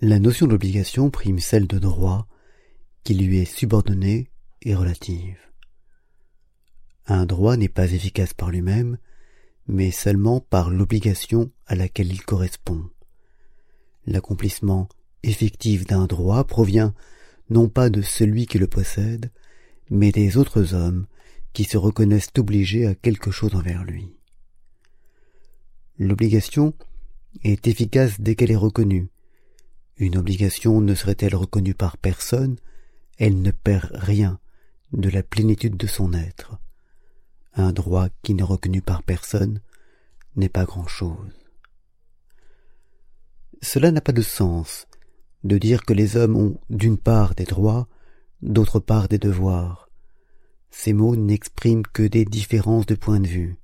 La notion d'obligation prime celle de droit, qui lui est subordonnée et relative. Un droit n'est pas efficace par lui-même, mais seulement par l'obligation à laquelle il correspond. L'accomplissement effectif d'un droit provient non pas de celui qui le possède, mais des autres hommes qui se reconnaissent obligés à quelque chose envers lui. L'obligation est efficace dès qu'elle est reconnue, une obligation ne serait-elle reconnue par personne, elle ne perd rien de la plénitude de son être. Un droit qui n'est reconnu par personne n'est pas grand-chose. Cela n'a pas de sens de dire que les hommes ont d'une part des droits, d'autre part des devoirs. Ces mots n'expriment que des différences de point de vue.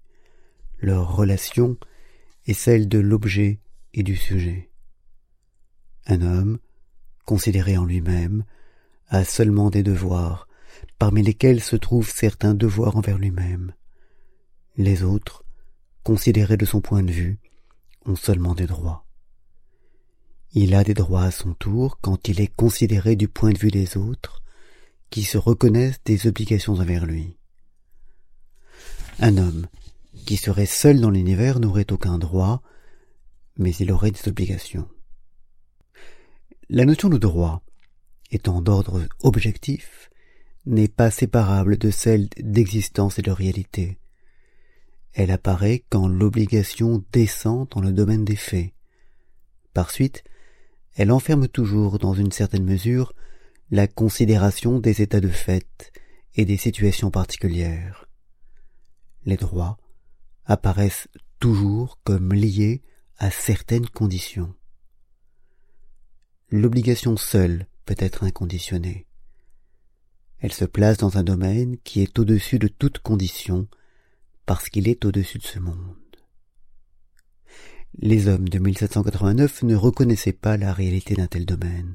Leur relation est celle de l'objet et du sujet. Un homme, considéré en lui-même, a seulement des devoirs, parmi lesquels se trouvent certains devoirs envers lui-même. Les autres, considérés de son point de vue, ont seulement des droits. Il a des droits à son tour quand il est considéré du point de vue des autres, qui se reconnaissent des obligations envers lui. Un homme qui serait seul dans l'univers n'aurait aucun droit, mais il aurait des obligations. La notion de droit, étant d'ordre objectif, n'est pas séparable de celle d'existence et de réalité. Elle apparaît quand l'obligation descend dans le domaine des faits. Par suite, elle enferme toujours, dans une certaine mesure, la considération des états de fait et des situations particulières. Les droits apparaissent toujours comme liés à certaines conditions l'obligation seule peut être inconditionnée. Elle se place dans un domaine qui est au-dessus de toute condition, parce qu'il est au-dessus de ce monde. Les hommes de 1789 ne reconnaissaient pas la réalité d'un tel domaine.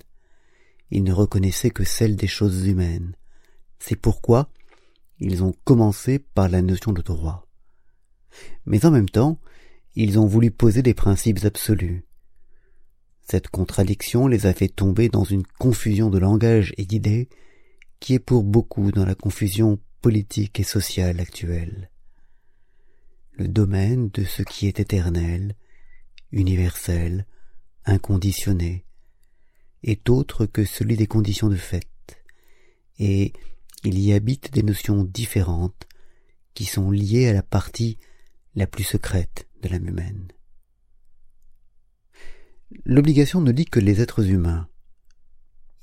Ils ne reconnaissaient que celle des choses humaines. C'est pourquoi ils ont commencé par la notion de droit. Mais en même temps, ils ont voulu poser des principes absolus, cette contradiction les a fait tomber dans une confusion de langage et d'idées qui est pour beaucoup dans la confusion politique et sociale actuelle. Le domaine de ce qui est éternel, universel, inconditionné, est autre que celui des conditions de fait, et il y habite des notions différentes qui sont liées à la partie la plus secrète de l'âme humaine. L'obligation ne dit que les êtres humains.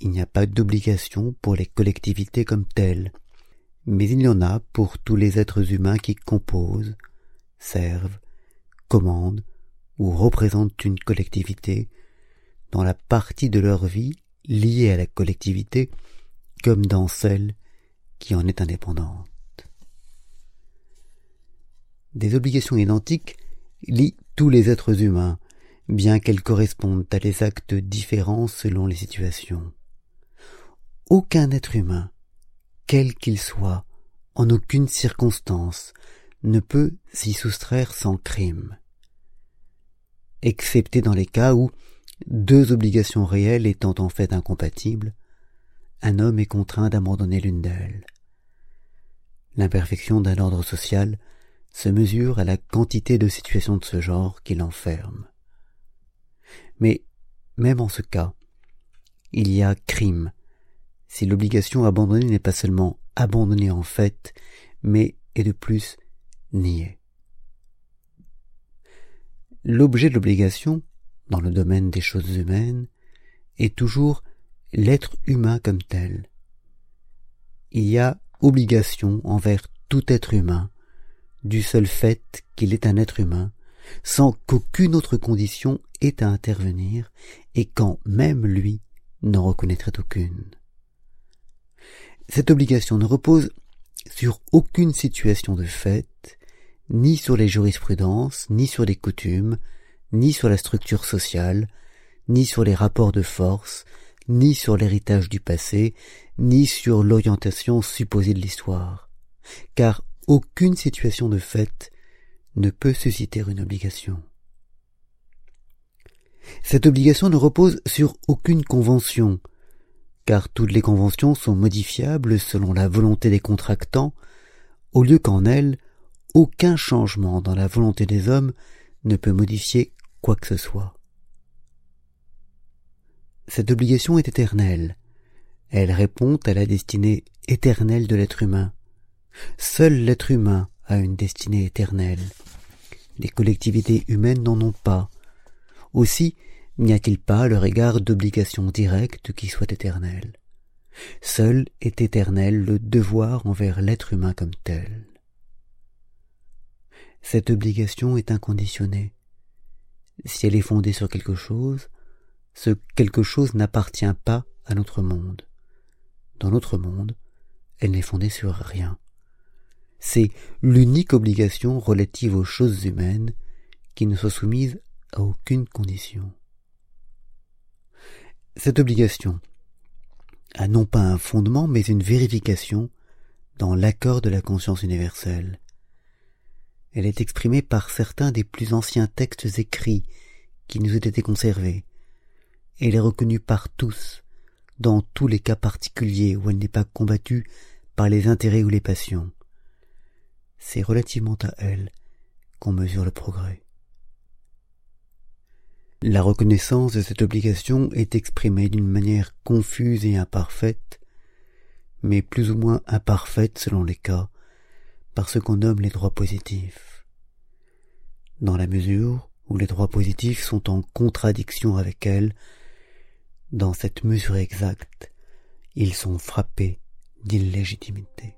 Il n'y a pas d'obligation pour les collectivités comme telles, mais il y en a pour tous les êtres humains qui composent, servent, commandent ou représentent une collectivité dans la partie de leur vie liée à la collectivité comme dans celle qui en est indépendante. Des obligations identiques lient tous les êtres humains, bien qu'elles correspondent à des actes différents selon les situations. Aucun être humain, quel qu'il soit, en aucune circonstance, ne peut s'y soustraire sans crime, excepté dans les cas où, deux obligations réelles étant en fait incompatibles, un homme est contraint d'abandonner l'une d'elles. L'imperfection d'un ordre social se mesure à la quantité de situations de ce genre qu'il enferme. Mais même en ce cas, il y a crime, si l'obligation abandonnée n'est pas seulement abandonnée en fait, mais est de plus niée. L'objet de l'obligation, dans le domaine des choses humaines, est toujours l'être humain comme tel. Il y a obligation envers tout être humain, du seul fait qu'il est un être humain, sans qu'aucune autre condition ait à intervenir, et quand même lui n'en reconnaîtrait aucune. Cette obligation ne repose sur aucune situation de fait, ni sur les jurisprudences, ni sur les coutumes, ni sur la structure sociale, ni sur les rapports de force, ni sur l'héritage du passé, ni sur l'orientation supposée de l'histoire, car aucune situation de fait ne peut susciter une obligation. Cette obligation ne repose sur aucune convention, car toutes les conventions sont modifiables selon la volonté des contractants, au lieu qu'en elles, aucun changement dans la volonté des hommes ne peut modifier quoi que ce soit. Cette obligation est éternelle. Elle répond à la destinée éternelle de l'être humain. Seul l'être humain a une destinée éternelle. Les collectivités humaines n'en ont pas. Aussi n'y a-t-il pas à leur égard d'obligation directe qui soit éternelle. Seul est éternel le devoir envers l'être humain comme tel. Cette obligation est inconditionnée. Si elle est fondée sur quelque chose, ce quelque chose n'appartient pas à notre monde. Dans notre monde, elle n'est fondée sur rien. C'est l'unique obligation relative aux choses humaines qui ne soit soumise à aucune condition. Cette obligation a non pas un fondement mais une vérification dans l'accord de la conscience universelle. Elle est exprimée par certains des plus anciens textes écrits qui nous ont été conservés. Elle est reconnue par tous, dans tous les cas particuliers où elle n'est pas combattue par les intérêts ou les passions. C'est relativement à elle qu'on mesure le progrès. La reconnaissance de cette obligation est exprimée d'une manière confuse et imparfaite, mais plus ou moins imparfaite selon les cas, par ce qu'on nomme les droits positifs. Dans la mesure où les droits positifs sont en contradiction avec elle, dans cette mesure exacte, ils sont frappés d'illégitimité.